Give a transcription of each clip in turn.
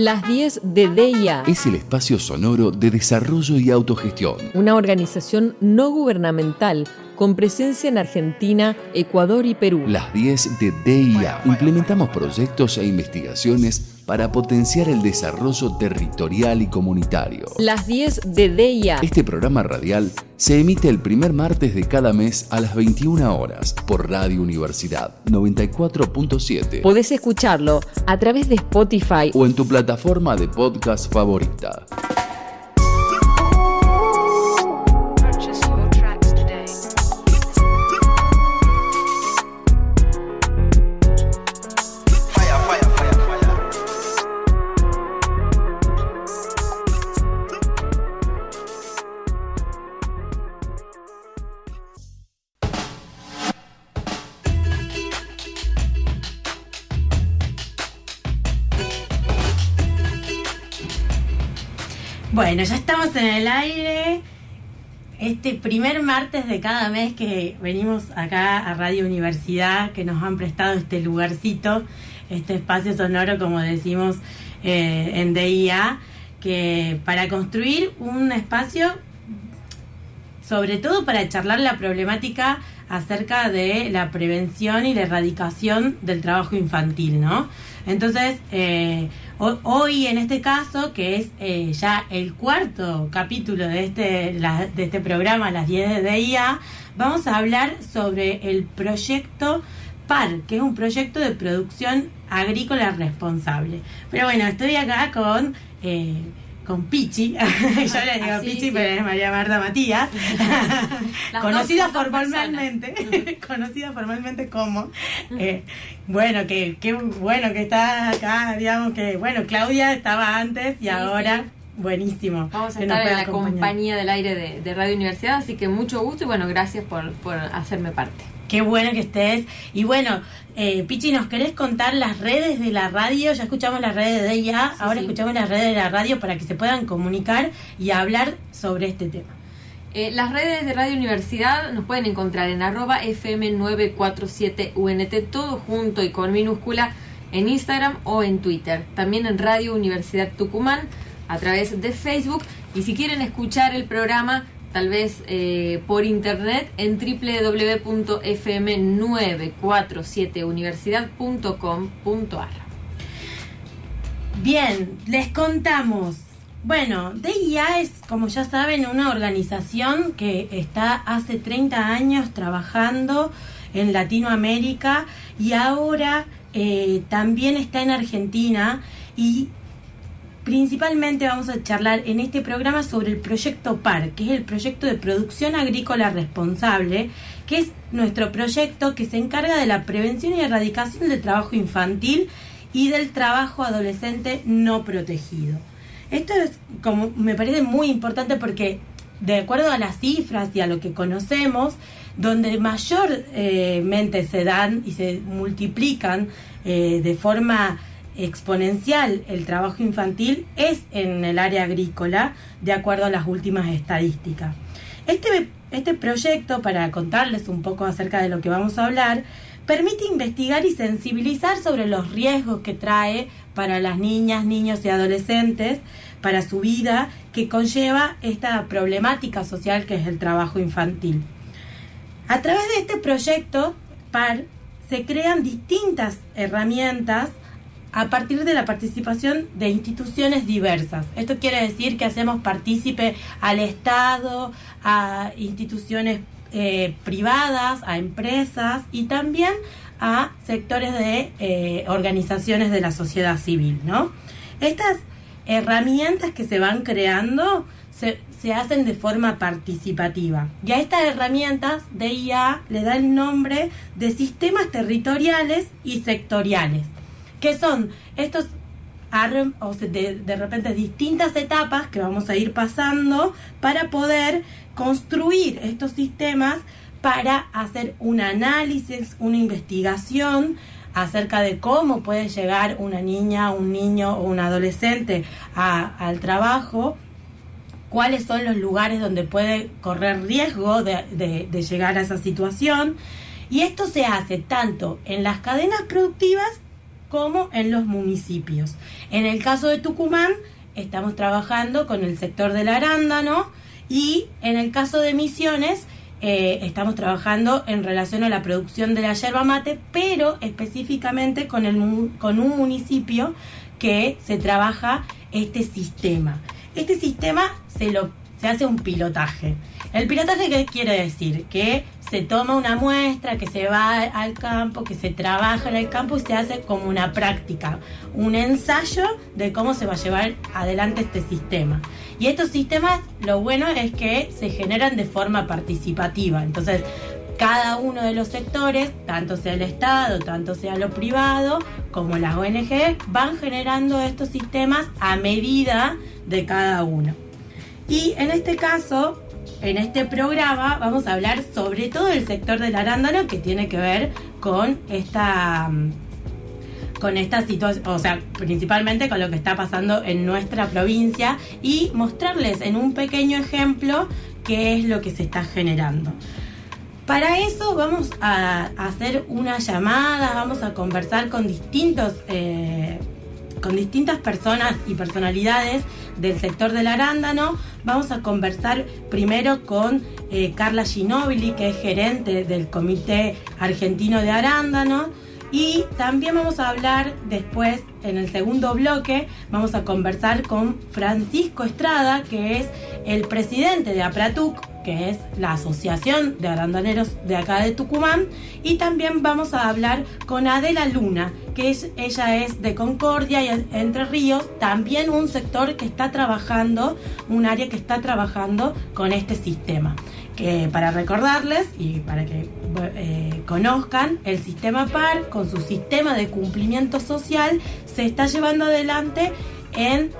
Las 10 de DIA. Es el espacio sonoro de desarrollo y autogestión. Una organización no gubernamental con presencia en Argentina, Ecuador y Perú. Las 10 de DIA. Implementamos proyectos e investigaciones para potenciar el desarrollo territorial y comunitario. Las 10 de DIA. Este programa radial se emite el primer martes de cada mes a las 21 horas por Radio Universidad 94.7. Podés escucharlo a través de Spotify o en tu plataforma de podcast favorita. Bueno, ya estamos en el aire. Este primer martes de cada mes que venimos acá a Radio Universidad, que nos han prestado este lugarcito, este espacio sonoro, como decimos eh, en DIA, que para construir un espacio, sobre todo para charlar la problemática acerca de la prevención y la erradicación del trabajo infantil, ¿no? Entonces, eh, hoy en este caso, que es eh, ya el cuarto capítulo de este, de este programa, las 10 de DIA, vamos a hablar sobre el proyecto PAR, que es un proyecto de producción agrícola responsable. Pero bueno, estoy acá con... Eh, con Pichi, yo le digo Pichi, pero es María Marta Matías, conocida formalmente, conocida formalmente como, eh, bueno, que, que bueno que está acá, digamos que, bueno, Claudia estaba antes y ahora... Buenísimo. Vamos a estar en la compañía del aire de, de, Radio Universidad, así que mucho gusto y bueno, gracias por, por hacerme parte. Qué bueno que estés. Y bueno, eh, Pichi, ¿nos querés contar las redes de la radio? Ya escuchamos las redes de ella, ahora escuchamos las redes de la radio para que se puedan comunicar y hablar sobre este tema. Eh, las redes de Radio Universidad nos pueden encontrar en arroba FM947UNT, todo junto y con minúscula en Instagram o en Twitter. También en Radio Universidad Tucumán a través de Facebook. Y si quieren escuchar el programa, tal vez eh, por internet en www.fm947universidad.com.ar. Bien, les contamos. Bueno, DIA es, como ya saben, una organización que está hace 30 años trabajando en Latinoamérica y ahora eh, también está en Argentina y Principalmente vamos a charlar en este programa sobre el proyecto PAR, que es el proyecto de producción agrícola responsable, que es nuestro proyecto que se encarga de la prevención y erradicación del trabajo infantil y del trabajo adolescente no protegido. Esto es como me parece muy importante porque de acuerdo a las cifras y a lo que conocemos, donde mayormente se dan y se multiplican eh, de forma exponencial el trabajo infantil es en el área agrícola, de acuerdo a las últimas estadísticas. Este, este proyecto, para contarles un poco acerca de lo que vamos a hablar, permite investigar y sensibilizar sobre los riesgos que trae para las niñas, niños y adolescentes, para su vida, que conlleva esta problemática social que es el trabajo infantil. A través de este proyecto, PAR, se crean distintas herramientas a partir de la participación de instituciones diversas. Esto quiere decir que hacemos partícipe al Estado, a instituciones eh, privadas, a empresas y también a sectores de eh, organizaciones de la sociedad civil. ¿no? Estas herramientas que se van creando se, se hacen de forma participativa. Y a estas herramientas DIA le da el nombre de sistemas territoriales y sectoriales que son estos de, repente distintas etapas que vamos a ir pasando para poder construir estos sistemas para hacer un análisis, una investigación acerca de cómo puede llegar una niña, un niño o un adolescente al trabajo, cuáles son los lugares donde puede correr riesgo de llegar a esa situación. Y esto se hace tanto en las cadenas productivas como en los municipios. En el caso de Tucumán, estamos trabajando con el sector del arándano y en el caso de Misiones, eh, estamos trabajando en relación a la producción de la yerba mate, pero específicamente con, el, con un municipio que se trabaja este sistema. Este sistema se, lo, se hace un pilotaje. ¿El pilotaje qué quiere decir? Que se toma una muestra, que se va al campo, que se trabaja en el campo y se hace como una práctica, un ensayo de cómo se va a llevar adelante este sistema. Y estos sistemas, lo bueno es que se generan de forma participativa. Entonces, cada uno de los sectores, tanto sea el Estado, tanto sea lo privado, como las ONG, van generando estos sistemas a medida de cada uno. Y en este caso, en este programa vamos a hablar sobre todo el sector del arándano que tiene que ver con esta con esta situación, o sea, principalmente con lo que está pasando en nuestra provincia y mostrarles en un pequeño ejemplo qué es lo que se está generando. Para eso vamos a hacer una llamada, vamos a conversar con distintos eh, con distintas personas y personalidades del sector del arándano. Vamos a conversar primero con eh, Carla Ginobili, que es gerente del Comité Argentino de Arándano. Y también vamos a hablar después, en el segundo bloque, vamos a conversar con Francisco Estrada, que es el presidente de APRATUC, que es la Asociación de Arandaneros de acá de Tucumán, y también vamos a hablar con Adela Luna, que es, ella es de Concordia y Entre Ríos, también un sector que está trabajando, un área que está trabajando con este sistema. Que para recordarles y para que eh, conozcan, el sistema PAR, con su sistema de cumplimiento social, se está llevando adelante en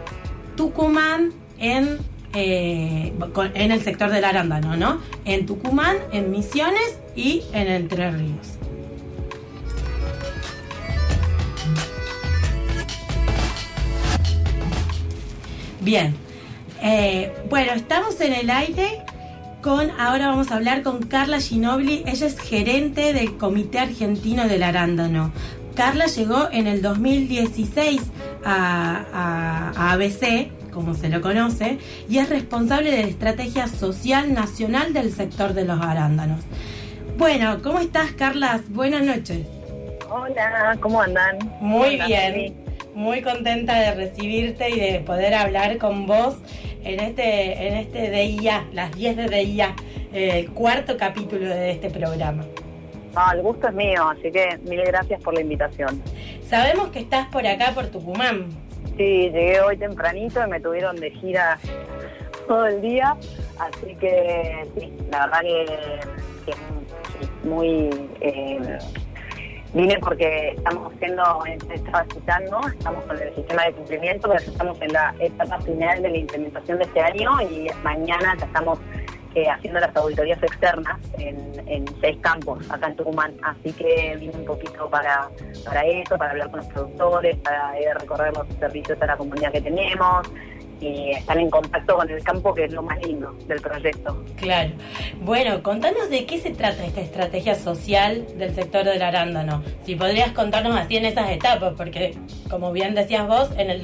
Tucumán, en eh, en el sector del arándano, ¿no? En Tucumán, en Misiones y en Entre Ríos. Bien, eh, bueno, estamos en el aire con, ahora vamos a hablar con Carla Ginobili, ella es gerente del Comité Argentino del Arándano. Carla llegó en el 2016 a, a ABC como se lo conoce, y es responsable de la estrategia social nacional del sector de los arándanos. Bueno, ¿cómo estás, Carlas? Buenas noches. Hola, ¿cómo andan? Muy bien, muy contenta de recibirte y de poder hablar con vos en este, en este DIA, las 10 de DIA, el cuarto capítulo de este programa. Ah, el gusto es mío, así que mil gracias por la invitación. Sabemos que estás por acá, por Tucumán. Sí, llegué hoy tempranito y me tuvieron de gira todo el día, así que sí, la verdad que, muy... Eh, vine porque estamos haciendo, estaba citando, estamos con el sistema de cumplimiento, pero estamos en la etapa final de la implementación de este año y mañana ya estamos eh, haciendo las auditorías externas en, seis campos acá en Tucumán. Así que vine un poquito para, para eso, para hablar con los productores, para ir a recorrer los servicios a la comunidad que tenemos y estar en contacto con el campo, que es lo más lindo del proyecto. Claro. Bueno, contanos de qué se trata esta estrategia social del sector del arándano. Si podrías contarnos así en esas etapas, porque como bien decías vos, en el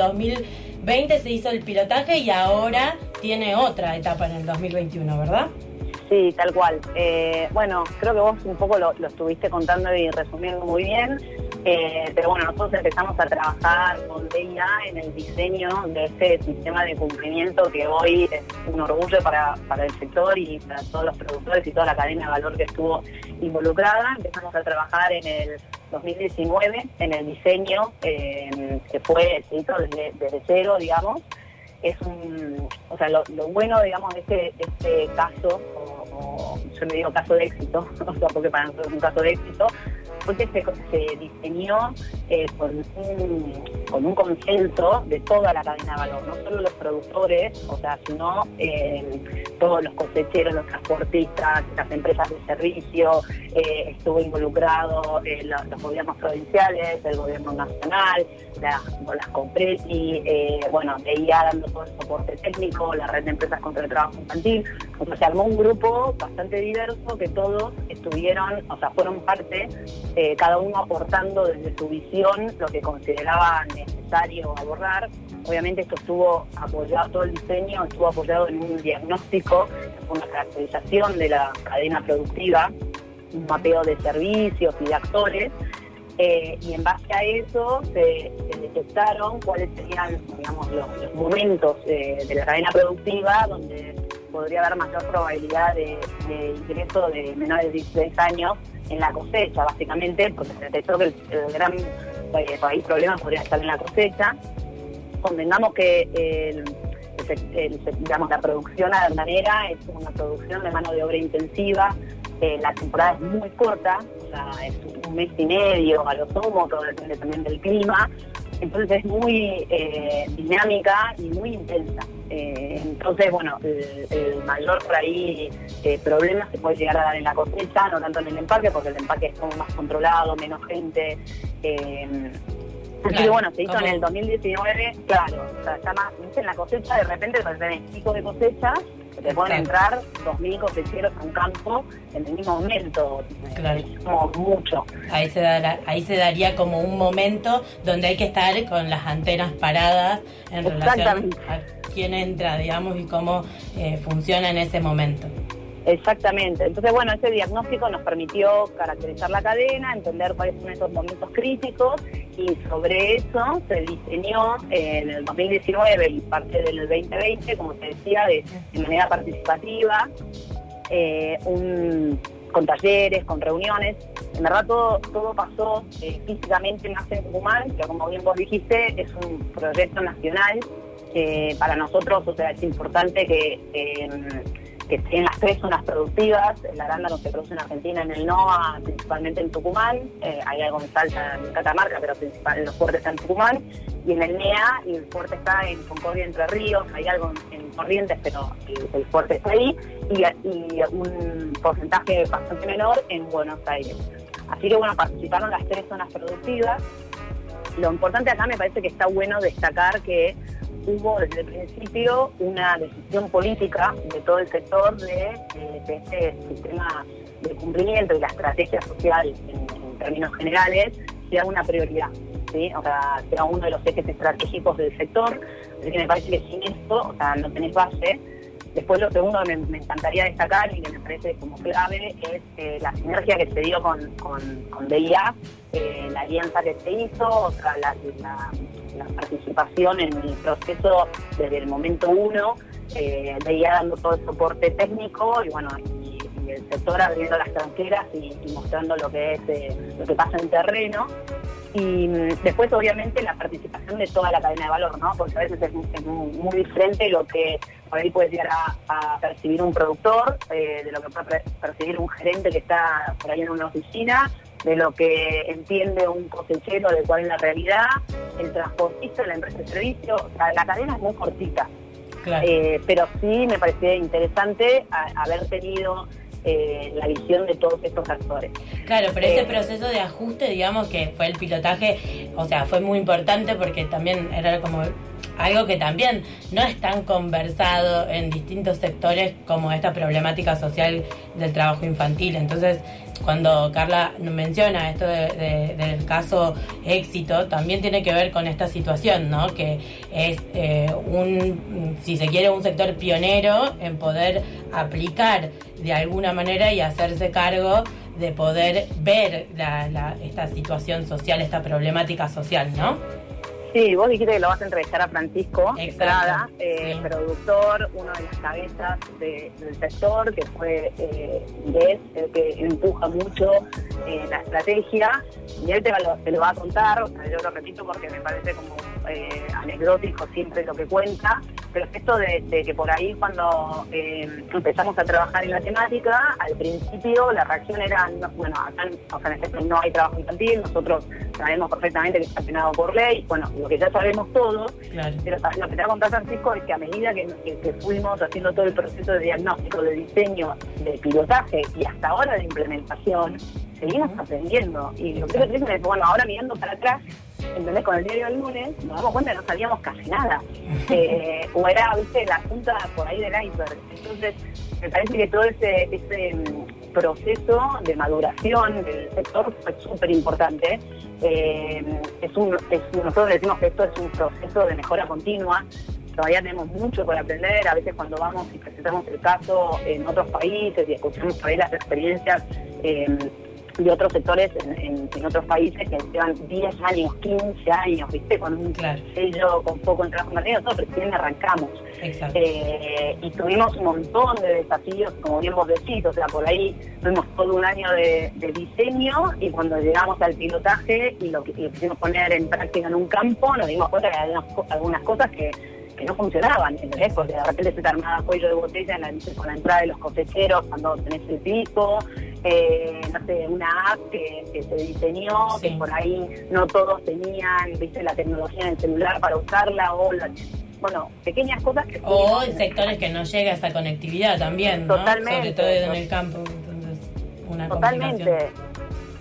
2020 se hizo el pilotaje y ahora tiene otra etapa en el 2021, ¿verdad? Sí, tal cual. Eh, bueno, creo que vos un poco lo, estuviste contando y resumiendo muy bien. Eh, pero bueno, nosotros empezamos a trabajar con DIA en el diseño de este sistema de cumplimiento que hoy es un orgullo para, el sector y para todos los productores y toda la cadena de valor que estuvo involucrada. Empezamos a trabajar en el 2019 en el diseño eh, que fue escrito desde, cero, digamos. Es un, o sea, lo, bueno, digamos, de este, este caso, o, yo le digo caso de éxito, o sea, porque para nosotros es un caso de éxito, porque se, se diseñó eh, con, un, con un consenso de toda la cadena de valor, no solo los productores, o sea, sino eh, todos los cosecheros, los transportistas, las empresas de servicio, eh, estuvo involucrado eh, los, gobiernos provinciales, el gobierno nacional, las, las Compreti, eh, bueno, veía dando todo el soporte técnico, la red de empresas contra el trabajo infantil. O se armó un grupo bastante diverso que todos estuvieron, o sea, fueron parte, cada uno aportando desde su visión lo que consideraba necesario abordar. Obviamente esto estuvo apoyado, todo el diseño estuvo apoyado en un diagnóstico, una caracterización de la cadena productiva, un mapeo de servicios y de actores, eh, y en base a eso se, detectaron cuáles serían los, momentos eh, de la cadena productiva donde podría haber mayor probabilidad de, ingreso de menores de 16 años en la cosecha, básicamente, porque se detectó que el, gran eh, problema podría estar en la cosecha. Convengamos que digamos, la producción aduanera es una producción de mano de obra intensiva, la temporada es muy corta, un mes y medio a lo sumo, todo depende también del clima, entonces es muy eh, dinámica y muy intensa. Eh, entonces, bueno, el, mayor por ahí problema se puede llegar a dar en la cosecha, no tanto en el empaque, porque el empaque es como más controlado, menos gente. Así que bueno, se hizo en el 2019, claro, o sea, está más, en la cosecha, de repente tenés pico de cosecha, te pueden entrar 2.000 cosecheros a un campo en el mismo momento. Claro. como mucho. Ahí se, ahí se daría como un momento donde hay que estar con las antenas paradas en relación a quién entra, digamos, y cómo eh, funciona en ese momento. Exactamente. Entonces, bueno, ese diagnóstico nos permitió caracterizar la cadena, entender cuáles son esos momentos críticos y sobre eso se diseñó en el 2019 y parte del 2020, como te decía, de, manera participativa, eh, con talleres, con reuniones. En verdad todo, todo pasó eh, físicamente más en Tucumán, que como bien vos dijiste, es un proyecto nacional. para nosotros, o es importante que que tienen las tres zonas productivas, el arándano se produce en Argentina, en el NOA, principalmente en Tucumán, eh, hay algo en Salta, en Catamarca, pero principal, los fuertes están en Tucumán, y en el NEA, el fuerte está en Concordia, Entre Ríos, hay algo en, Corrientes, pero el, fuerte está ahí, y, y, un porcentaje bastante menor en Buenos Aires. Así que bueno, participaron las tres zonas productivas. Lo importante acá me parece que está bueno destacar que hubo desde el principio una decisión política de todo el sector de que este sistema de cumplimiento y la estrategia social en, términos generales sea una prioridad, ¿sí? o sea, sea uno de los ejes estratégicos del sector. Así que me parece que sin esto, o sea, no tenés base. Después lo segundo que me, encantaría destacar y que me parece como clave es eh, la sinergia que se dio con, con, DIA, eh, la alianza que se hizo, o la la participación en el proceso desde el momento uno, eh, veía dando todo el soporte técnico y bueno, y, el sector abriendo las tranqueras y, mostrando lo que es eh, lo que pasa en terreno. Y mm, después, obviamente, la participación de toda la cadena de valor, ¿no? Porque a veces es, muy, diferente lo que por ahí puede llegar a, percibir un productor, eh, de lo que puede percibir un gerente que está por ahí en una oficina, de lo que entiende un cosechero de cuál es la realidad, el transportista, la empresa de servicio, o sea, la cadena es muy cortita. Eh, pero sí me parecía interesante haber tenido eh, la visión de todos estos actores. Claro, pero ese eh, proceso de ajuste, digamos que fue el pilotaje, o sea, fue muy importante porque también era como algo que también no es tan conversado en distintos sectores como esta problemática social del trabajo infantil. Entonces, cuando Carla menciona esto del caso éxito, también tiene que ver con esta situación, ¿no? Que es eh, un, si se quiere, un sector pionero en poder aplicar de alguna manera y hacerse cargo de poder ver esta situación social, esta problemática social, ¿no? Sí, vos dijiste que lo vas a entrevistar a Francisco Estrada, eh, productor, uno de las cabezas del sector, que fue eh, el que empuja mucho eh, la estrategia, y él te, lo, te lo va a contar, o sea, yo lo repito porque me parece como eh, anecdótico siempre lo que cuenta, pero esto de, que por ahí cuando empezamos a trabajar en la temática, al principio la reacción era, bueno, acá o sea, en este no hay trabajo infantil, nosotros sabemos perfectamente que está penado por ley, bueno, lo que ya sabemos todos, pero lo que te va a contar Francisco es que a medida que, fuimos haciendo todo el proceso de diagnóstico, de diseño, de pilotaje y hasta ahora de implementación, seguimos aprendiendo. Y lo que es que, bueno, ahora mirando para atrás, ¿entendés? Con el diario del lunes nos damos cuenta que no sabíamos casi nada. Eh, o era, viste, la punta por ahí del iceberg. Entonces, me parece que todo ese, ese mm, proceso de maduración del sector fue súper importante. Eh, es nosotros decimos que esto es un proceso de mejora continua. Todavía tenemos mucho por aprender. A veces cuando vamos y presentamos el caso en otros países y escuchamos ahí las experiencias eh, de otros sectores en, otros países que llevan 10 años, 15 años, ¿viste? Con un sello, con poco en trabajo marino, nosotros recién arrancamos. Eh, y tuvimos un montón de desafíos, como bien vos decís, o sea, por ahí tuvimos todo un año de, diseño y cuando llegamos al pilotaje y lo, que, quisimos poner en práctica en un campo, nos dimos cuenta que había algunas cosas que que no funcionaban, ¿entendés? Porque de repente se te armaba cuello de botella con la entrada de los cosecheros cuando tenés el pico, eh, no sé, una app que, se diseñó, que por ahí no todos tenían, viste, la tecnología en el celular para usarla, o bueno, pequeñas cosas que... O en sectores que no llega esa conectividad también, ¿no? Totalmente. Sobre todo en el campo, entonces, una Totalmente.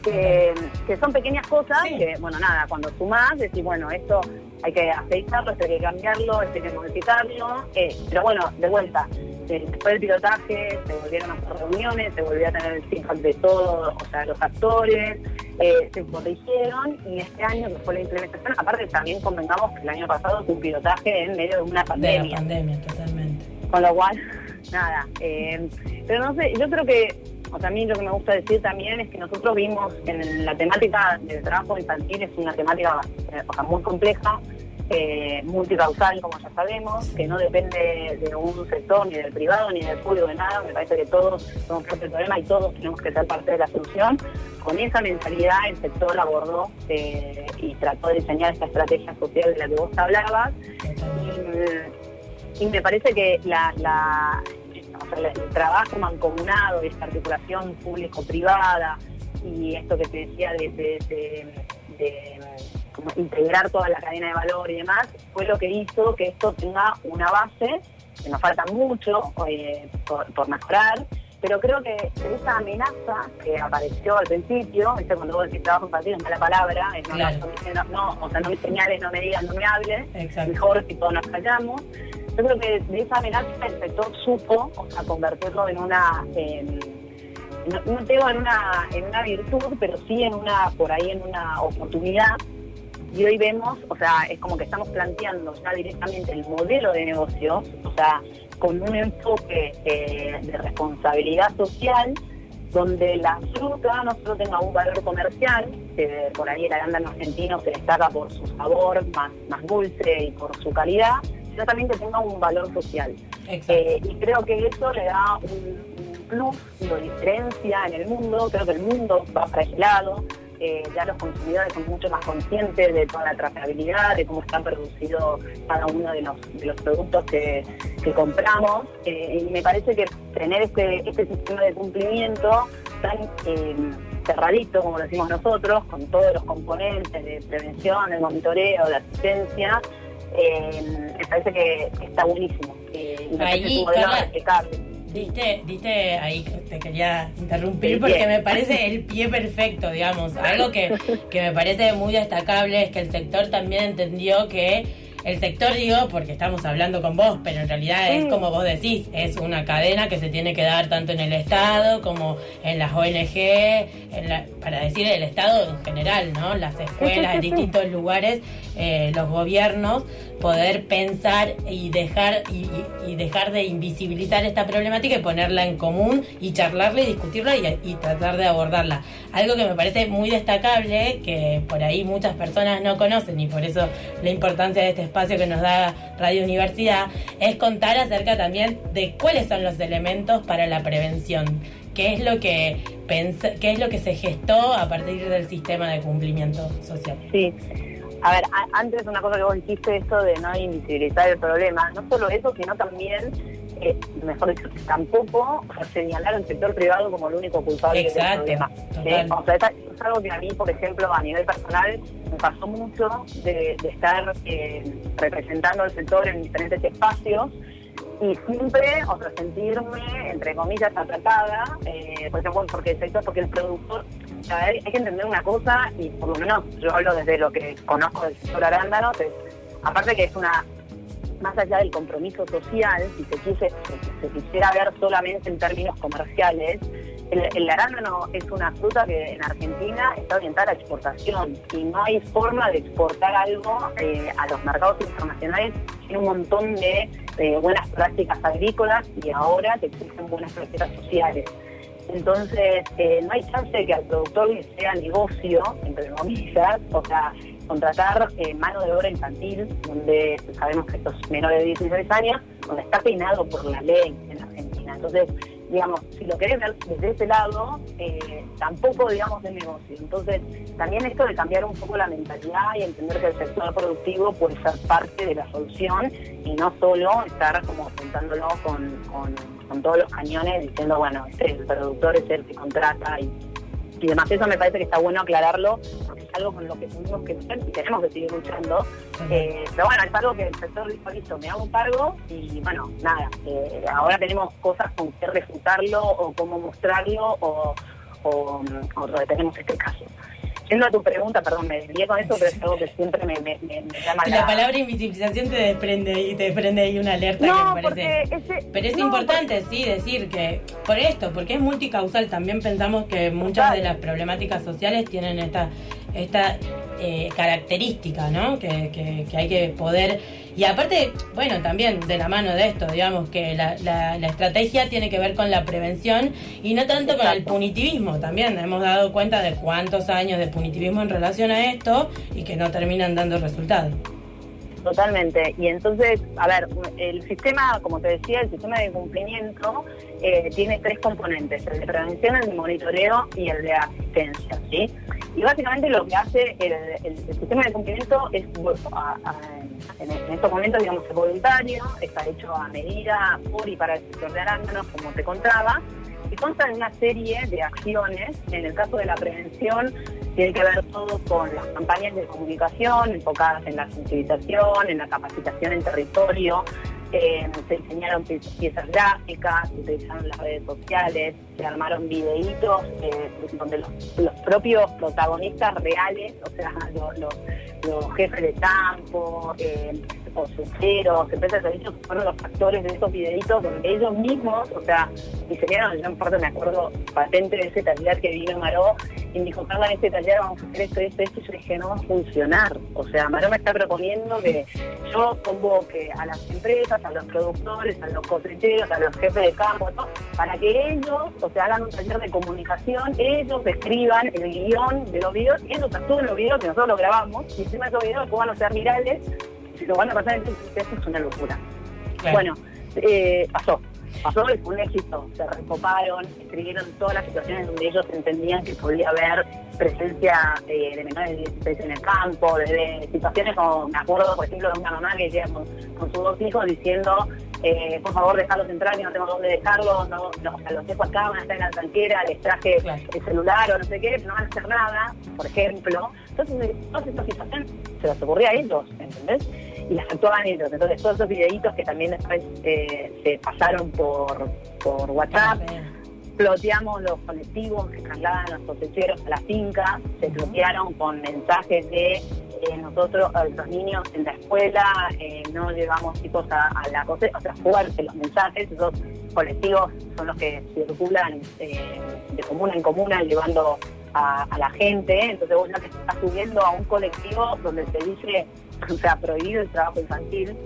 Que, que, son pequeñas cosas que, bueno, nada, cuando sumás, decís, bueno, esto hay que aceitarlo, esto hay que cambiarlo, esto hay que modificarlo, eh, pero bueno, de vuelta, después del pilotaje se volvieron a hacer reuniones, se volvió a tener el feedback de todos, o sea, los actores, eh, se corrigieron y este año que fue la implementación, aparte también convengamos que el año pasado fue un pilotaje en medio de una pandemia. De la pandemia, totalmente. Con lo cual, nada, eh, pero no sé, yo creo que o a mí lo que me gusta decir también es que nosotros vimos en la temática del trabajo infantil, es una temática eh, muy compleja, eh, multicausal, como ya sabemos, que no depende de un sector, ni del privado, ni del público, de nada. Me parece que todos somos parte del problema y todos tenemos que ser parte de la solución. Con esa mentalidad el sector abordó eh, y trató de diseñar esta estrategia social de la que vos hablabas. Y, me parece que la, el trabajo mancomunado, esta articulación público-privada y esto que te decía de, integrar toda la cadena de valor y demás, fue lo que hizo que esto tenga una base, que nos falta mucho eh, por, mejorar, pero creo que esa amenaza que apareció al principio, ¿viste? cuando vos decís trabajo infantil, es la palabra, no, no, o sea, no me señales, no me digas, no me hables, mejor si todos nos callamos. Yo creo que de esa amenaza el sector supo, o sea, convertirlo en una, no, no digo en una, en una virtud, pero sí en una, por ahí en una oportunidad. Y hoy vemos, o sea, es como que estamos planteando ya directamente el modelo de negocios, o sea, con un enfoque eh, de responsabilidad social, donde la fruta no solo tenga un valor comercial, que por ahí el arándano argentino se destaca por su sabor más, más dulce y por su calidad, sino también que tenga un valor social. Eh, y creo que eso le da un, plus, lo diferencia en el mundo, creo que el mundo va para ese lado. Eh, ya los consumidores son mucho más conscientes de toda la trazabilidad, de cómo están producidos cada uno de los, de los productos que, compramos. Eh, y me parece que tener este, este sistema de cumplimiento tan cerradito, como lo decimos nosotros, con todos los componentes de prevención, de monitoreo, de asistencia, eh, me parece que, está buenísimo. Eh, ahí, Diste, diste, ahí te quería interrumpir porque me parece el pie perfecto, digamos. Algo que, que me parece muy destacable es que el sector también entendió que el sector digo porque estamos hablando con vos, pero en realidad es como vos decís, es una cadena que se tiene que dar tanto en el Estado como en las ONG, en para decir el Estado en general, ¿no? Las escuelas, en distintos lugares, eh, los gobiernos, poder pensar y dejar y, dejar de invisibilizar esta problemática y ponerla en común y charlarla y discutirla y, y tratar de abordarla. Algo que me parece muy destacable, que por ahí muchas personas no conocen y por eso la importancia de este espacio que nos da Radio Universidad, es contar acerca también de cuáles son los elementos para la prevención, qué es lo que qué es lo que se gestó a partir del sistema de cumplimiento social. Sí. A ver, antes una cosa que vos dijiste, esto de no invisibilizar el problema, no solo eso, sino también eh, mejor dicho, tampoco señalar al sector privado como el único culpable Exacto, del problema. O sea, es algo que a mí, por ejemplo, a nivel personal, me pasó mucho de, estar eh, representando el sector en diferentes espacios y siempre, o sea, sentirme, entre comillas, atrapada, eh, por ejemplo, porque el sector, porque el productor, hay, que entender una cosa, y por lo menos yo hablo desde lo que conozco del sector arándano, aparte que es una, más allá del compromiso social, si se, quisiera ver solamente en términos comerciales, el, arándano es una fruta que en Argentina está orientada a exportación y no hay forma de exportar algo eh, a los mercados internacionales sin un montón de, buenas prácticas agrícolas y ahora que existen buenas prácticas sociales. Entonces, eh, no hay chance de que al productor le sea negocio, entre comillas, o sea, contratar eh, mano de obra infantil, donde sabemos que estos menores de 16 años, donde está peinado por la ley en Argentina. Entonces, digamos, si lo querés ver desde ese lado, eh, tampoco, digamos, de negocio. Entonces, también esto de cambiar un poco la mentalidad y entender que el sector productivo puede ser parte de la solución y no solo estar como apuntándolo con, con, con todos los cañones diciendo, bueno, este, el productor es el que contrata y y demás. Eso me parece que está bueno aclararlo, porque es algo con lo que tuvimos que luchar y tenemos que seguir luchando. Eh, pero bueno, es algo que el sector dijo, listo, me hago cargo y bueno, nada, eh, ahora tenemos cosas con que refutarlo o cómo mostrarlo o, o, o tenemos este caso. Yendo a tu pregunta, perdón, me desvié con eso, pero es algo que siempre me, me, llama la... La palabra invisibilización te desprende y te desprende ahí una alerta no, que me parece... pero es importante, sí, decir que por esto, porque es multicausal, también pensamos que muchas de las problemáticas sociales tienen esta, esta eh, característica, ¿no? Que, que, que hay que poder y aparte, bueno, también de la mano de esto, digamos que la, la, estrategia tiene que ver con la prevención y no tanto con el punitivismo. También hemos dado cuenta de cuántos años de punitivismo en relación a esto y que no terminan dando resultados. Totalmente. Y entonces, a ver, el sistema, como te decía, el sistema de cumplimiento eh, tiene tres componentes, el de prevención, el de monitoreo y el de asistencia, ¿sí? Y básicamente lo que hace el, sistema de cumplimiento es, en, estos momentos, digamos, es voluntario, está hecho a medida por y para el sector de arándanos, como te contaba, y consta de una serie de acciones. En el caso de la prevención, tiene que ver todo con las campañas de comunicación enfocadas en la sensibilización, en la capacitación en territorio, eh, se diseñaron piezas gráficas, se utilizaron las redes sociales, se armaron videitos eh, donde los, propios protagonistas reales, o sea, los, jefes de campo, eh, cosecheros, empresas de servicios, fueron los factores de esos videitos donde ellos mismos, o sea, diseñaron, yo en parte me acuerdo patente de ese taller que vino Maró y me dijo, Carla, este taller vamos a hacer esto, esto, esto, y yo dije, no va a funcionar. O sea, Maró me está proponiendo que yo convoque a las empresas, a los productores, a los cosecheros, a los jefes de campo, para que ellos, o sea, hagan un taller de comunicación, ellos escriban el guion de los videos, y ellos actúen los videos que nosotros los grabamos, y encima esos videos puedan ser virales si lo van a pasar en eso es una locura. Bueno, eh, pasó. Pasó y fue un éxito. Se recoparon, escribieron todas las situaciones donde ellos entendían que podía haber presencia eh, de menores de 16 en el campo, desde situaciones como, me acuerdo, por ejemplo, de una mamá que llega con, sus dos hijos diciendo, eh, por favor, dejarlos entrar, que no tengo dónde dejarlos, no, no, o sea, los dejo acá, van a estar en la tranquera, les traje el celular o no sé qué, no van a hacer nada, por ejemplo. Entonces, todas estas situaciones se las ocurría a ellos, ¿entendés? y las actuaban ellos. Entonces, todos esos videitos que también después eh, se pasaron por, por WhatsApp. Ploteamos los colectivos que trasladan a los cosecheros a la finca, se plotearon con mensajes de eh, nosotros, a los niños en la escuela, eh, no llevamos chicos a, la cosecha, o sea, fuerte los mensajes, esos colectivos son los que circulan de comuna en comuna llevando a, la gente, entonces vos ya que estás subiendo a un colectivo donde se dice o sea, prohibido el trabajo infantil.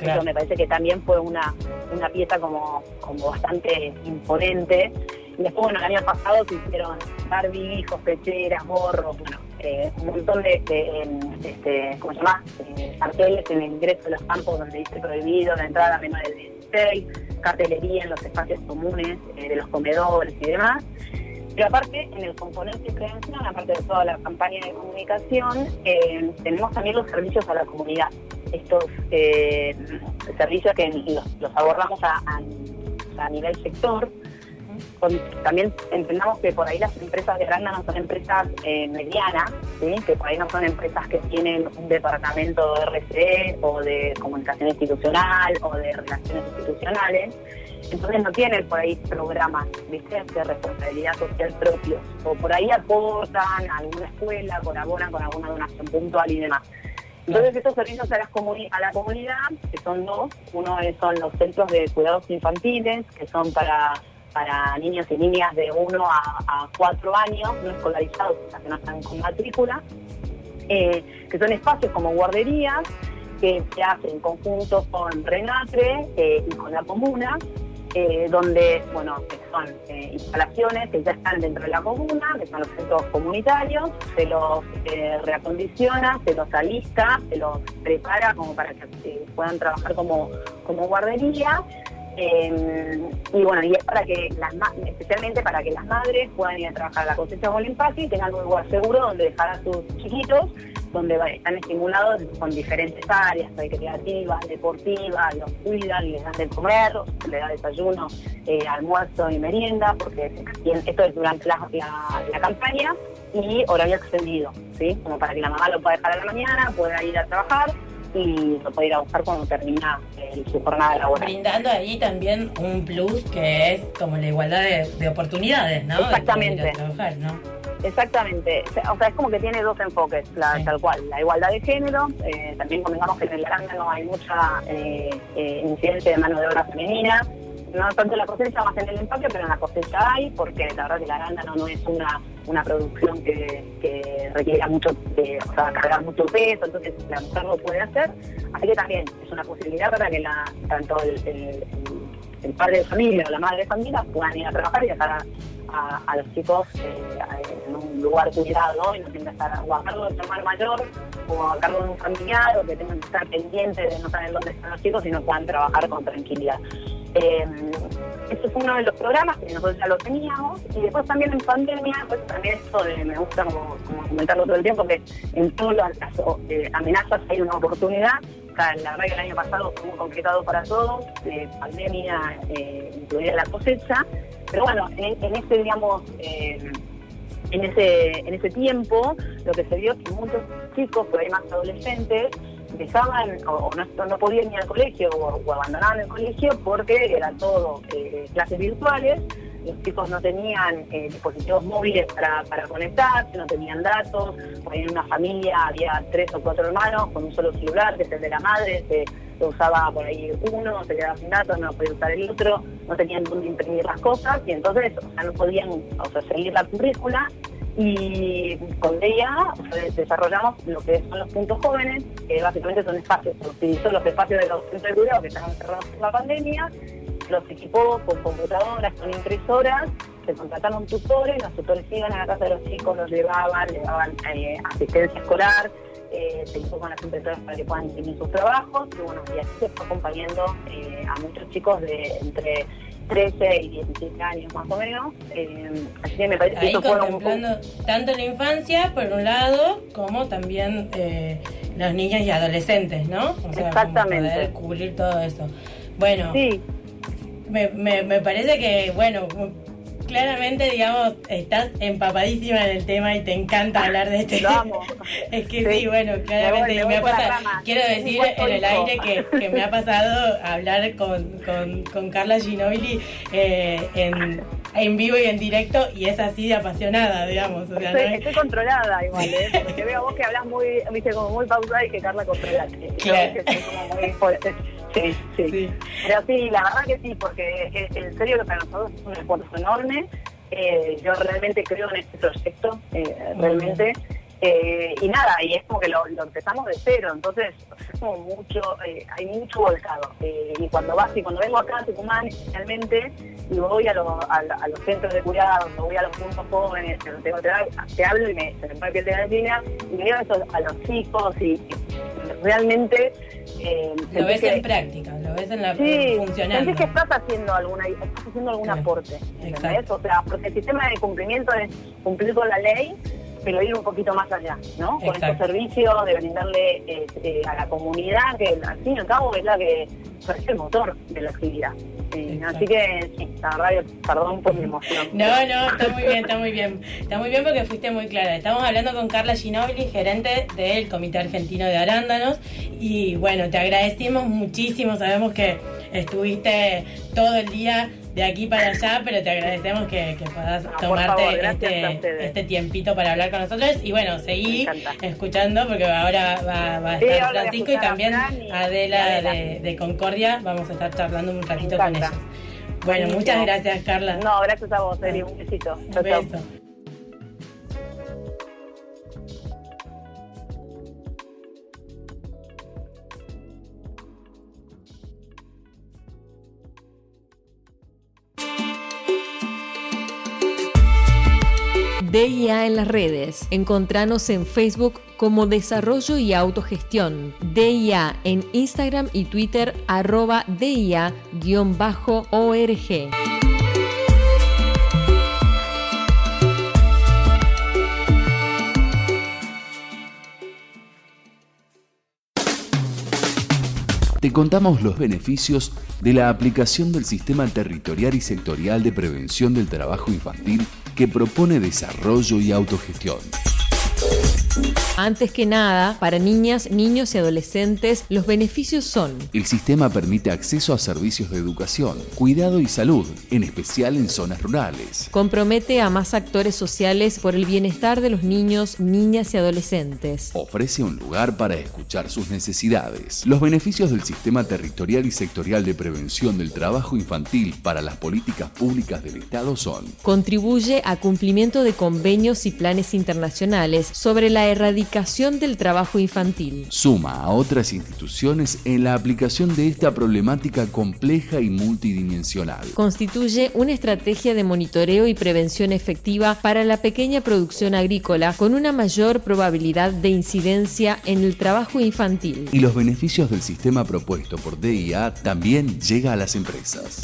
Eso me parece que también fue una, una pieza como, como bastante imponente. Y después, bueno, el año pasado se hicieron barbijos, pecheras, gorros, bueno, eh, un montón de, este, ¿cómo se llama? Eh, carteles en el ingreso de los campos donde dice prohibido la entrada a menores de 16, cartelería en los espacios comunes eh, de los comedores y demás. Pero aparte, en el componente de prevención, aparte de toda la campaña de comunicación, eh, tenemos también los servicios a la comunidad. Estos eh, servicios que los, abordamos a, nivel sector, también entendamos que por ahí las empresas de no son empresas eh, medianas, que por ahí no son empresas que tienen un departamento de RCE o de comunicación institucional o de relaciones institucionales. Entonces no tienen por ahí programas ¿viste? de responsabilidad social propios. O por ahí aportan a alguna escuela, colaboran con alguna donación puntual y demás. Entonces estos servicios a, a la comunidad, que son dos, uno son los centros de cuidados infantiles, que son para, para niños y niñas de 1 a, 4 años, no escolarizados, que no están con matrícula, eh, que son espacios como guarderías, que se hacen en conjunto con Renatre eh, y con la comuna, eh, donde, bueno, son eh, instalaciones que ya están dentro de la comuna, que son los centros comunitarios, se los reacondiciona, se los alista, se los prepara como para que puedan trabajar como, como guardería. Y bueno, y es para que las especialmente para que las madres puedan ir a trabajar a la cosecha con el y tengan un lugar seguro donde dejar a sus chiquitos donde están estimulados con diferentes áreas, recreativas, deportivas, los cuidan, les dan de comer, les da desayuno, eh, almuerzo y merienda, porque esto es durante la, campaña y horario extendido, ¿sí? Como para que la mamá lo pueda dejar a la mañana, pueda ir a trabajar y lo pueda ir a buscar cuando termina eh, su jornada laboral. Brindando ahí también un plus que es como la igualdad de, oportunidades, ¿no? Exactamente. Exactamente, o sea, es como que tiene dos enfoques, tal cual. La igualdad de género, eh, también comentamos que en el no hay mucha eh, eh, incidencia de mano de obra femenina, no tanto en la cosecha, más en el empaque, pero en la cosecha hay, porque la verdad que la arándano no es una, una producción que, requiera mucho, o sea, cargar mucho peso, entonces la mujer lo puede hacer. Así que también es una posibilidad para que la, tanto el, el, padre de familia o la madre de familia puedan ir a trabajar y dejar a, a los chicos eh, en un lugar cuidado y no tengan que estar o a cargo de su mayor o a cargo de un familiar o que tengan que estar pendientes de no saber dónde están los chicos y no puedan trabajar con tranquilidad. Eh, ese fue uno de los programas que nosotros ya lo teníamos y después también en pandemia, pues también esto me gusta como, comentarlo todo el tiempo, que en todas las eh, amenazas hay una oportunidad. la verdad que el año pasado fue muy complicado para todos, eh, pandemia incluida la cosecha, pero bueno, en, en ese, digamos, eh, en ese, en ese tiempo, lo que se vio es que muchos chicos, por ahí más adolescentes, dejaban o, no, podían ir al colegio o, abandonaban el colegio porque era todo eh, clases virtuales, los chicos no tenían eh, dispositivos móviles para, para conectarse, no tenían datos, por ahí en una familia había tres o cuatro hermanos con un solo celular, que es el de la madre, se, usaba por ahí uno, se quedaba sin datos, no podía usar el otro, no tenían dónde imprimir las cosas y entonces no podían seguir la currícula y con ella desarrollamos lo que son los puntos jóvenes, que básicamente son espacios, se utilizó los espacios de los centros de cuidado que estaban cerrados por la pandemia, los equipó con computadoras, con impresoras, se contrataron tutores, los tutores iban a la casa de los chicos, los llevaban, le daban eh, asistencia escolar, eh, se hizo con las impresoras para que puedan imprimir sus trabajos, y bueno, y así se fue acompañando eh, a muchos chicos de entre 13 y 17 años más o menos. Eh, así que me parece que eso contemplando tanto la infancia, por un lado, como también eh, los niños y adolescentes, ¿no? O sea, Exactamente. poder cubrir todo eso. Bueno, sí. me, me, me parece que, bueno, claramente, digamos, estás empapadísima en el tema y te encanta hablar de este tema. Es que sí, bueno, claramente me, ha pasado. Quiero decir en el aire que, me ha pasado hablar con, con, Carla Ginobili eh, en, en vivo y en directo y es así de apasionada, digamos. O sea, estoy, estoy, controlada igual, ¿eh? porque veo a vos que hablas muy, viste, como muy pausada y que Carla controla. Claro. Que como muy Sí, sí, Pero sí, la verdad que sí, porque en serio que para nosotros es un esfuerzo enorme. Eh, yo realmente creo en este proyecto, eh, realmente. Eh, y nada, y es como que lo, empezamos de cero, entonces es como mucho, hay mucho volcado. y cuando vas y cuando vengo acá a Tucumán especialmente, y voy a, a, los centros de cuidado, voy a los puntos jóvenes, te, te, hablo y me, se me pone piel de gallina, y veo eso a los chicos y realmente eh, lo ves en práctica, lo ves en la sí, funcionando. que estás haciendo alguna, estás haciendo algún aporte, O sea, porque el sistema de cumplimiento es cumplir con la ley, pero ir un poquito más allá, ¿no? Con este servicio de brindarle eh, eh, a la comunidad, que al fin y al cabo es la que es el motor de la actividad. Sí. Así que, sí, la verdad, perdón por mi emoción. No, no, está muy bien, está muy bien. Está muy bien porque fuiste muy clara. Estamos hablando con Carla Ginobili, gerente del Comité Argentino de Arándanos. Y bueno, te agradecimos muchísimo. Sabemos que estuviste todo el día de aquí para allá, pero te agradecemos que, puedas tomarte este, este, tiempito para hablar con nosotros. Y bueno, seguí escuchando porque ahora va, a estar Francisco y también Adela de, Concordia. Vamos a estar charlando un ratito con ellos. Bueno, muchas gracias, Carla. No, gracias a vos, Eri. Un besito. Un beso. DIA en las redes. Encontranos en Facebook como Desarrollo y Autogestión. DIA en Instagram y Twitter arroba DIA-org. Te contamos los beneficios de la aplicación del Sistema Territorial y Sectorial de Prevención del Trabajo Infantil que propone desarrollo y autogestión. Antes que nada, para niñas, niños y adolescentes, los beneficios son... El sistema permite acceso a servicios de educación, cuidado y salud, en especial en zonas rurales. Compromete a más actores sociales por el bienestar de los niños, niñas y adolescentes. Ofrece un lugar para escuchar sus necesidades. Los beneficios del sistema territorial y sectorial de prevención del trabajo infantil para las políticas públicas del Estado son... Contribuye a cumplimiento de convenios y planes internacionales sobre la erradicación del trabajo infantil. Suma a otras instituciones en la aplicación de esta problemática compleja y multidimensional. Constituye una estrategia de monitoreo y prevención efectiva para la pequeña producción agrícola con una mayor probabilidad de incidencia en el trabajo infantil. Y los beneficios del sistema propuesto por DIA también llega a las empresas.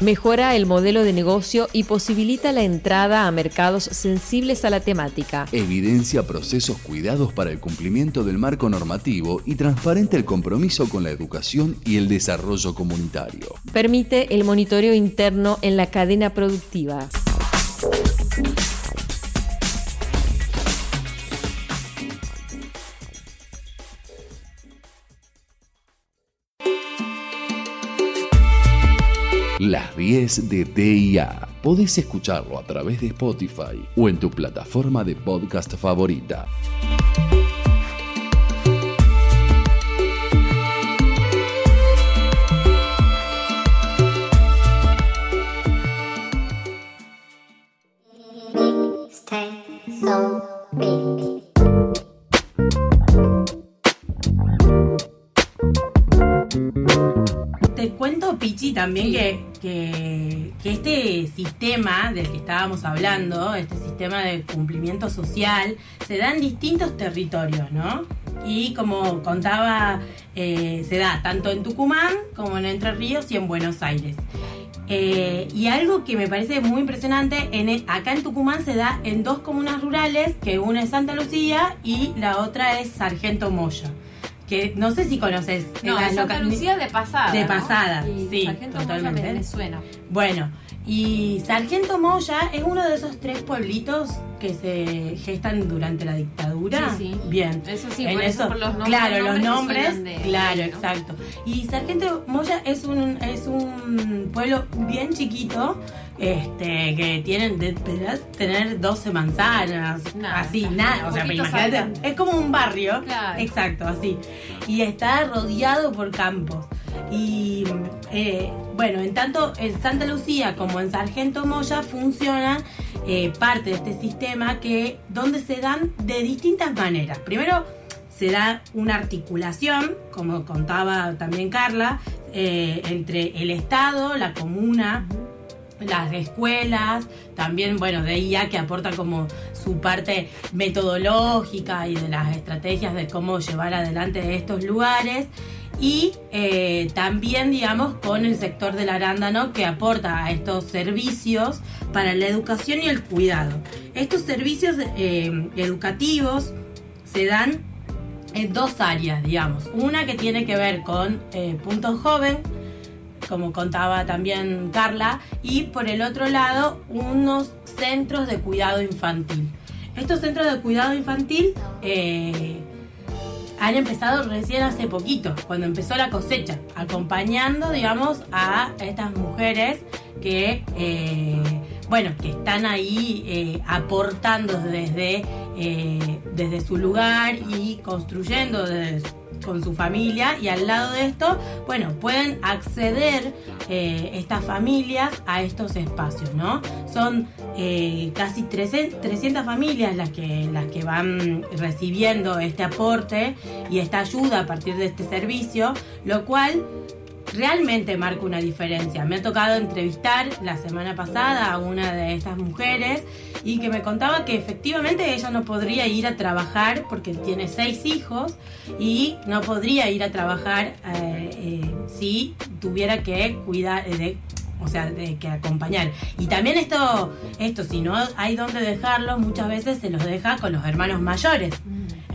Mejora el modelo de negocio y posibilita la entrada a mercados sensibles a la temática. Evidencia procesos cuidados para el cumplimiento del marco normativo y transparente el compromiso con la educación y el desarrollo comunitario. Permite el monitoreo interno en la cadena productiva. 10 de DIA. Podés escucharlo a través de Spotify o en tu plataforma de podcast favorita. también que, este sistema del que estábamos hablando, este sistema de cumplimiento social, se da en distintos territorios, ¿no? Y como contaba, eh, se da tanto en Tucumán como en Entre Ríos y en Buenos Aires. Eh, y algo que me parece muy impresionante, en, acá en Tucumán se da en dos comunas rurales, que una es Santa Lucía y la otra es Sargento Moya que no sé si conoces. No, Santa Lucía de pasada. De pasada, sí, totalmente. me suena. Bueno, y Sargento Moya es uno de esos tres pueblitos que se gestan durante la dictadura. Sí, sí. Bien. Eso sí, por eso, por los nombres. Claro, los nombres. claro, exacto. Y Sargento Moya es un, es un pueblo bien chiquito este, que tienen de, tener 12 manzanas, así, nada, o sea, imagínate, es como un barrio, exacto, así, y está rodeado por campos. Y eh, bueno, en tanto en Santa Lucía como en Sargento Moya funciona eh, parte de este sistema que donde se dan de distintas maneras. Primero se da una articulación, como contaba también Carla, eh, entre el Estado, la comuna, las escuelas, también, bueno, de IA que aporta como su parte metodológica y de las estrategias de cómo llevar adelante estos lugares. Y eh, también, digamos, con el sector del arándano que aporta a estos servicios para la educación y el cuidado. Estos servicios eh, educativos se dan en dos áreas, digamos. Una que tiene que ver con eh, Punto Joven, como contaba también Carla, y por el otro lado unos centros de cuidado infantil. Estos centros de cuidado infantil eh, han empezado recién hace poquito, cuando empezó la cosecha, acompañando, digamos, a estas mujeres que, eh, bueno, que están ahí eh, aportando desde, desde su lugar y construyendo desde con su familia y al lado de esto, bueno, pueden acceder eh, estas familias a estos espacios, ¿no? Son eh, casi 300 familias las que, las que van recibiendo este aporte y esta ayuda a partir de este servicio, lo cual realmente marca una diferencia. Me ha tocado entrevistar la semana pasada a una de estas mujeres y que me contaba que efectivamente ella no podría ir a trabajar porque tiene seis hijos y no podría ir a trabajar eh, eh, si tuviera que cuidar eh, de o sea, de que acompañar. Y también esto, esto, si no hay donde dejarlos, muchas veces se los deja con los hermanos mayores.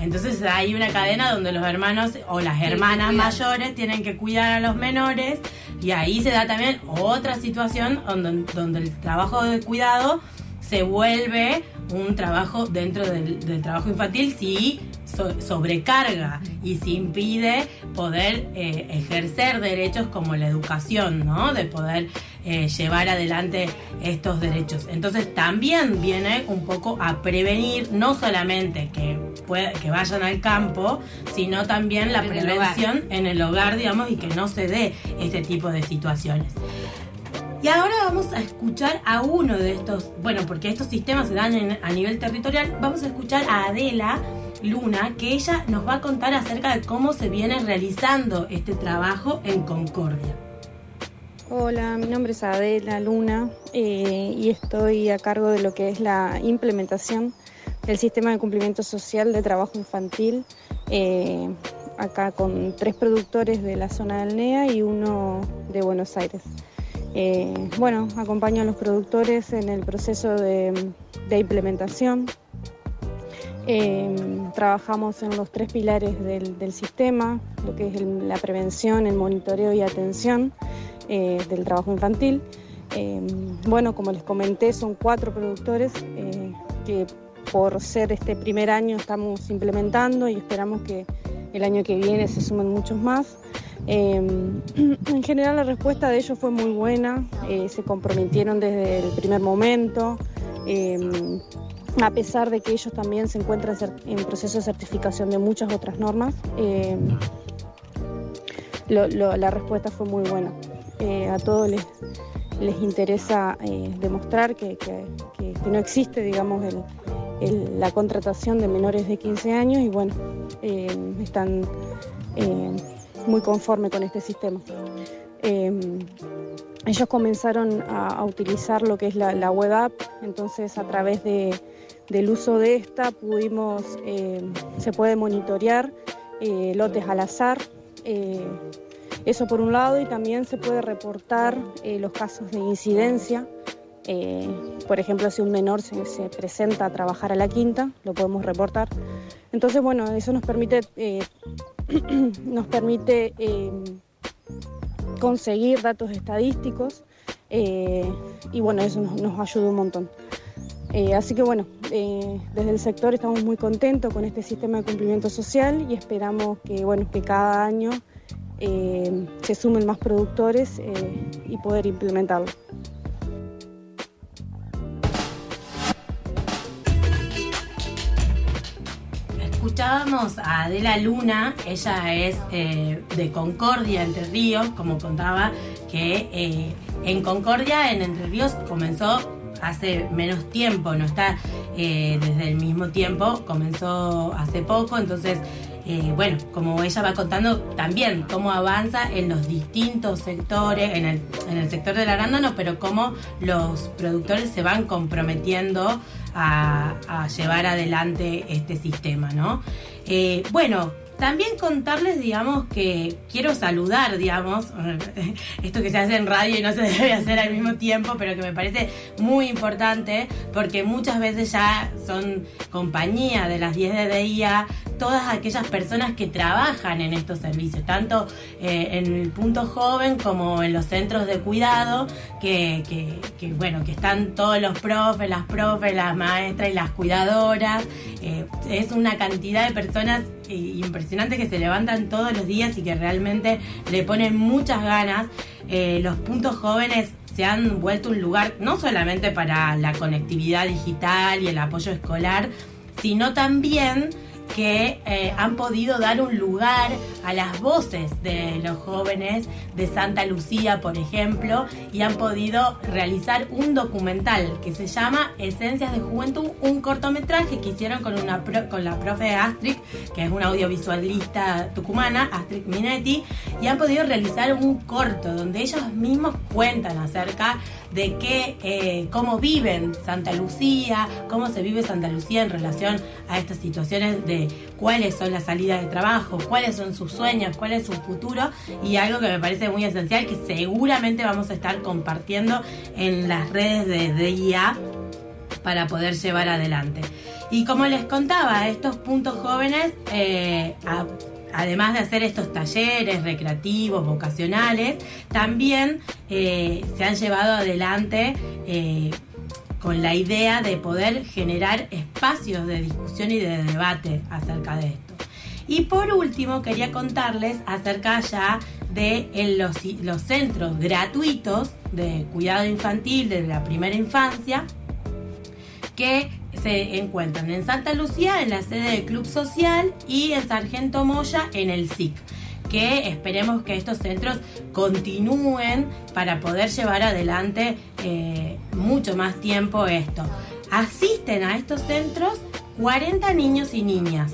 Entonces hay una cadena donde los hermanos o las hermanas mayores tienen que cuidar a los menores y ahí se da también otra situación donde, donde el trabajo de cuidado se vuelve un trabajo dentro del, trabajo infantil si sobrecarga y si impide poder eh, ejercer derechos como la educación, ¿no? De poder eh, llevar adelante estos derechos. Entonces también viene un poco a prevenir no solamente que, que vayan al campo, sino también la prevención en el hogar, digamos, y que no se dé este tipo de situaciones. Y ahora vamos a escuchar a uno de estos, bueno, porque estos sistemas se dan a nivel territorial, vamos a escuchar a Adela Luna, que ella nos va a contar acerca de cómo se viene realizando este trabajo en Concordia. Hola, mi nombre es Adela Luna eh, y estoy a cargo de lo que es la implementación del sistema de cumplimiento social de trabajo infantil, eh, acá con tres productores de la zona del NEA y uno de Buenos Aires. Eh, bueno, acompaño a los productores en el proceso de, implementación. trabajamos en los tres pilares del, del sistema, lo que es la prevención, el monitoreo y atención. Eh, del trabajo infantil. Eh, bueno, como les comenté, son cuatro productores eh, que por ser este primer año estamos implementando y esperamos que el año que viene se sumen muchos más. en general la respuesta de ellos fue muy buena, se comprometieron desde el primer momento, a pesar de que ellos también se encuentran en proceso de certificación de muchas otras normas, la respuesta fue muy buena. Eh, a todos les, les interesa eh, demostrar que, no existe, digamos, la contratación de menores de 15 años y bueno, eh, están muy conformes con este sistema. ellos comenzaron a, utilizar lo que es la, web app, entonces a través del uso de esta pudimos, se puede monitorear lotes al azar, eso por un lado y también se puede reportar eh, los casos de incidencia. Eh, por ejemplo, si un menor se, presenta a trabajar a la quinta, lo podemos reportar. Entonces, bueno, eso nos permite, eh, nos permite conseguir datos estadísticos y bueno, eso nos, ayuda un montón. así que bueno, desde el sector estamos muy contentos con este sistema de cumplimiento social y esperamos que, bueno, que cada año eh, se sumen más productores eh, y poder implementarlo. Escuchábamos a Adela Luna, ella es eh, de Concordia, Entre Ríos, como contaba, que en Concordia, en Entre Ríos, comenzó hace menos tiempo, no está desde el mismo tiempo, comenzó hace poco, entonces eh, bueno, como ella va contando también cómo avanza en los distintos sectores, en el, en el sector del arándano, pero cómo los productores se van comprometiendo a, llevar adelante este sistema, ¿no? Eh, bueno, también contarles, digamos, que quiero saludar, digamos, esto que se hace en radio y no se debe hacer al mismo tiempo, pero que me parece muy importante porque muchas veces ya son compañía de las 10 de día todas aquellas personas que trabajan en estos servicios, tanto eh, en el punto joven como en los centros de cuidado, que, que, bueno, que están todos los profes, las profes, las maestras y las cuidadoras. Eh, es una cantidad de personas impresionantes que se levantan todos los días y que realmente le ponen muchas ganas. los puntos jóvenes se han vuelto un lugar no solamente para la conectividad digital y el apoyo escolar, sino también que eh, han podido dar un lugar a las voces de los jóvenes de Santa Lucía, por ejemplo, y han podido realizar un documental que se llama Esencias de Juventud, un cortometraje que hicieron con, una con la profe Astrid, que es una audiovisualista tucumana, Astrid Minetti, y han podido realizar un corto donde ellos mismos cuentan acerca de qué, eh, cómo viven Santa Lucía, cómo se vive Santa Lucía en relación a estas situaciones de cuáles son las salidas de trabajo, cuáles son sus sueños, cuál es su futuro y algo que me parece muy esencial que seguramente vamos a estar compartiendo en las redes de DIA para poder llevar adelante. Y como les contaba, estos puntos jóvenes, eh, además de hacer estos talleres recreativos, vocacionales, también eh, se han llevado adelante eh, con la idea de poder generar espacios de discusión y de debate acerca de esto. Y por último, quería contarles acerca ya de los, los centros gratuitos de cuidado infantil desde la primera infancia que se encuentran en Santa Lucía, en la sede del Club Social, y en Sargento Moya, en el SIC que esperemos que estos centros continúen para poder llevar adelante eh, mucho más tiempo esto. Asisten a estos centros 40 niños y niñas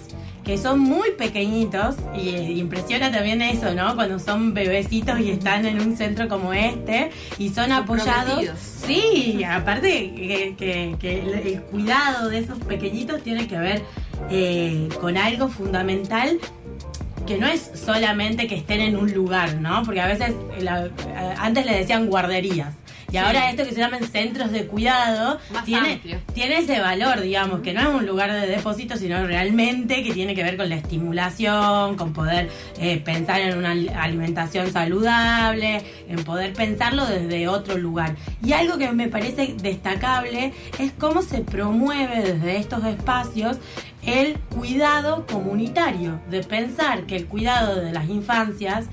que son muy pequeñitos y eh, impresiona también eso, ¿no? Cuando son bebecitos y están en un centro como este y son, apoyados. Sí, aparte que, el, cuidado de esos pequeñitos tiene que ver eh, con algo fundamental que no es solamente que estén en un lugar, ¿no? Porque a veces antes le decían guarderías. Y ahora esto que se llaman centros de cuidado tiene, tiene ese valor, digamos, que no es un lugar de depósito, sino realmente que tiene que ver con la estimulación, con poder eh, pensar en una alimentación saludable, en poder pensarlo desde otro lugar. Y algo que me parece destacable es cómo se promueve desde estos espacios el cuidado comunitario, de pensar que el cuidado de las infancias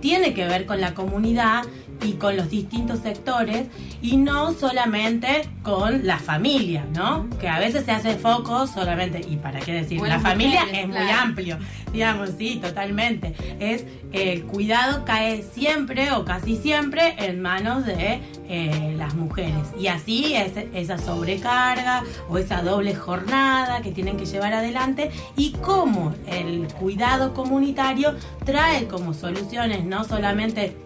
tiene que ver con la comunidad y con los distintos sectores y no solamente con la familia, ¿no? Que a veces se hace foco solamente, y para qué decir, la familia es muy amplio, digamos, sí, totalmente. Es el cuidado cae siempre o casi siempre en manos de eh, las mujeres y así es esa sobrecarga o esa doble jornada que tienen que llevar adelante y cómo el cuidado comunitario trae como soluciones no solamente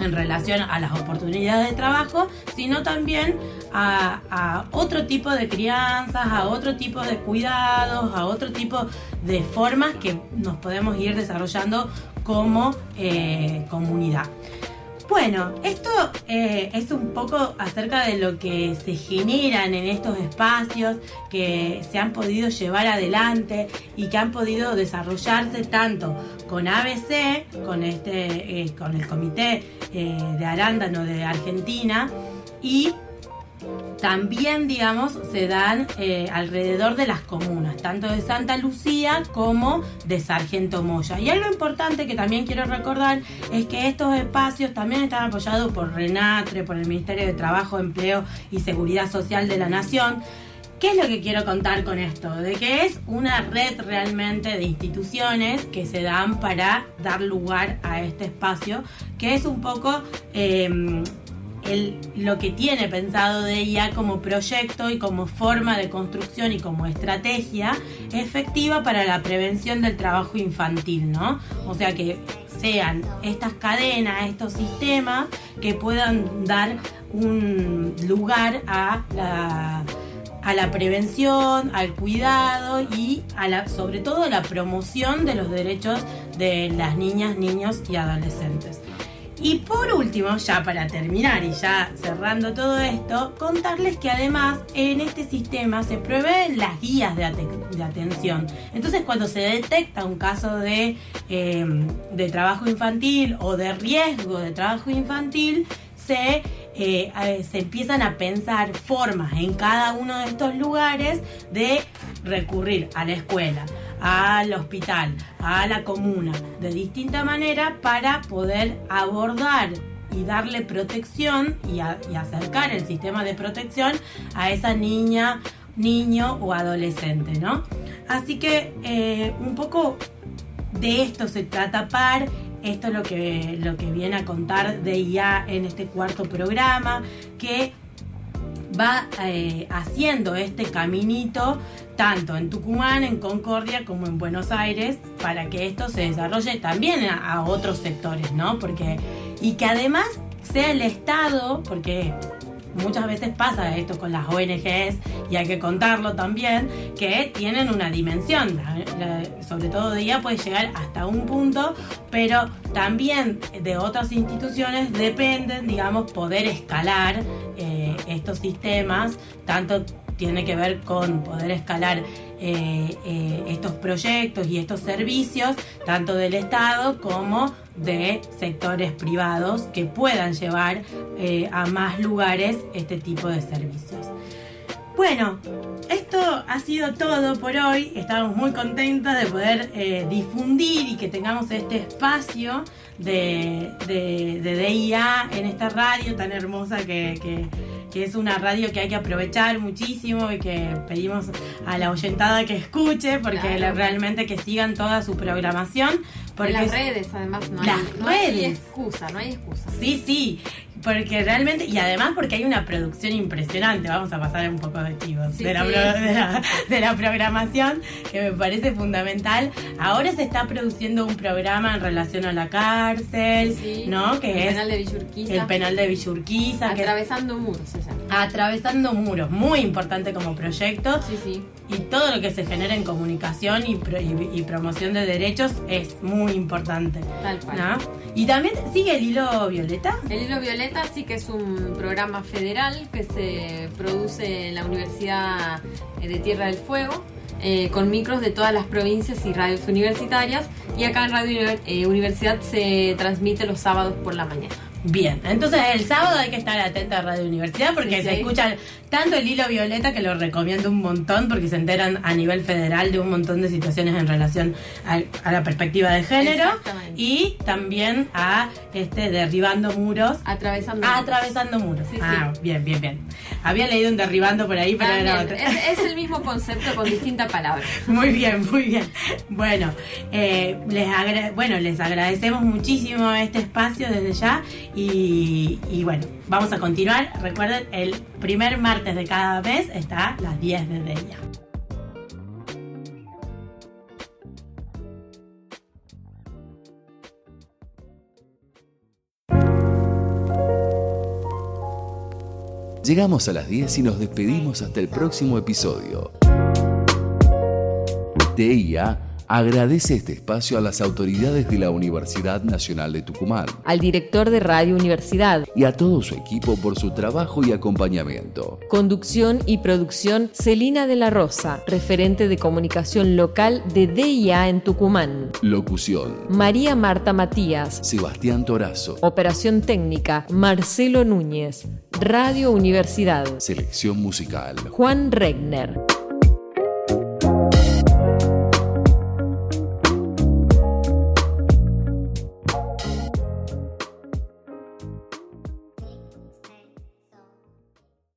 en relación a las oportunidades de trabajo, sino también a, otro tipo de crianzas, a otro tipo de cuidados, a otro tipo de formas que nos podemos ir desarrollando como eh, comunidad. Bueno, esto eh, es un poco acerca de lo que se generan en estos espacios que se han podido llevar adelante y que han podido desarrollarse tanto con ABC, con este, eh, con el Comité eh, de Arándano de Argentina y también, digamos, se dan eh, alrededor de las comunas, tanto de Santa Lucía como de Sargento Moya. Y algo importante que también quiero recordar es que estos espacios también están apoyados por RENATRE, por el Ministerio de Trabajo, Empleo y Seguridad Social de la Nación. ¿Qué es lo que quiero contar con esto? De que es una red realmente de instituciones que se dan para dar lugar a este espacio, que es un poco eh, lo que tiene pensado de ella como proyecto y como forma de construcción y como estrategia efectiva para la prevención del trabajo infantil, ¿no? O sea que sean estas cadenas, estos sistemas que puedan dar un lugar a la, prevención, al cuidado y a la, sobre todo a la promoción de los derechos de las niñas, niños y adolescentes. Y por último, ya para terminar y ya cerrando todo esto, contarles que además en este sistema se proveen las guías de, atención. Entonces cuando se detecta un caso de, eh, de trabajo infantil o de riesgo de trabajo infantil, se, eh, se empiezan a pensar formas en cada uno de estos lugares de recurrir a la escuela, al hospital, a la comuna, de distinta manera para poder abordar y darle protección y, acercar el sistema de protección a esa niña, niño o adolescente, ¿no? Así que eh, un poco de esto se trata PAR, esto es lo que, lo que viene a contar de IA en este cuarto programa, que va eh, haciendo este caminito tanto en Tucumán, en Concordia como en Buenos Aires para que esto se desarrolle también a, otros sectores, ¿no? Porque y que además sea el Estado, porque muchas veces pasa esto con las ONGs y hay que contarlo también, que tienen una dimensión, sobre todo de ella puede llegar hasta un punto, pero también de otras instituciones dependen, digamos, poder escalar eh, estos sistemas, tanto tiene que ver con poder escalar eh, eh, estos proyectos y estos servicios, tanto del Estado como de sectores privados que puedan llevar eh, a más lugares este tipo de servicios. Bueno, esto ha sido todo por hoy. Estamos muy contentos de poder difundir y que tengamos este espacio de, DIA en esta radio tan hermosa que es una radio que hay que aprovechar muchísimo y que pedimos a la oyentada que escuche, porque realmente que sigan toda su programación. Porque las redes, además, no, hay, excusa, no hay excusa. Sí, sí, porque realmente, y además porque hay una producción impresionante, vamos a pasar un poco de chivos de, la, de, la, programación, que me parece fundamental. Ahora se está produciendo un programa en relación a la cárcel, ¿no? Que el penal de Villurquiza. El penal de Villurquiza. Atravesando muros, Atravesando muros, muy importante como proyecto. Sí, sí. Y todo lo que se genera en comunicación y, y, promoción de derechos es muy importante. Tal cual. Y también sigue el hilo violeta. El hilo violeta sí que es un programa federal que se produce en la Universidad de Tierra del Fuego. Eh, con micros de todas las provincias y radios universitarias y acá en Radio eh, Universidad se transmite los sábados por la mañana. Bien, entonces el sábado hay que estar atenta a Radio Universidad porque se escuchan tanto el hilo violeta que lo recomiendo un montón porque se enteran a nivel federal de un montón de situaciones en relación a, la perspectiva de género y también a este derribando muros. Atravesando muros. Atravesando muros. ah, bien, bien, bien. Había leído un derribando por ahí, pero era otro. Es, el mismo concepto con distinta palabra. Muy bien, muy bien. Bueno, eh, les bueno, les agradecemos muchísimo este espacio desde ya y, bueno, vamos a continuar. Recuerden, el primer martes de cada mes está a las 10 de ella. Llegamos a las 10 y nos despedimos hasta el próximo episodio. TIA agradece este espacio a las autoridades de la Universidad Nacional de Tucumán, al director de Radio Universidad y a todo su equipo por su trabajo y acompañamiento. Conducción y producción Celina de la Rosa, referente de comunicación local de DIA en Tucumán. Locución María Marta Matías, Sebastián Torazo. Operación técnica Marcelo Núñez. Radio Universidad. Selección musical Juan Regner.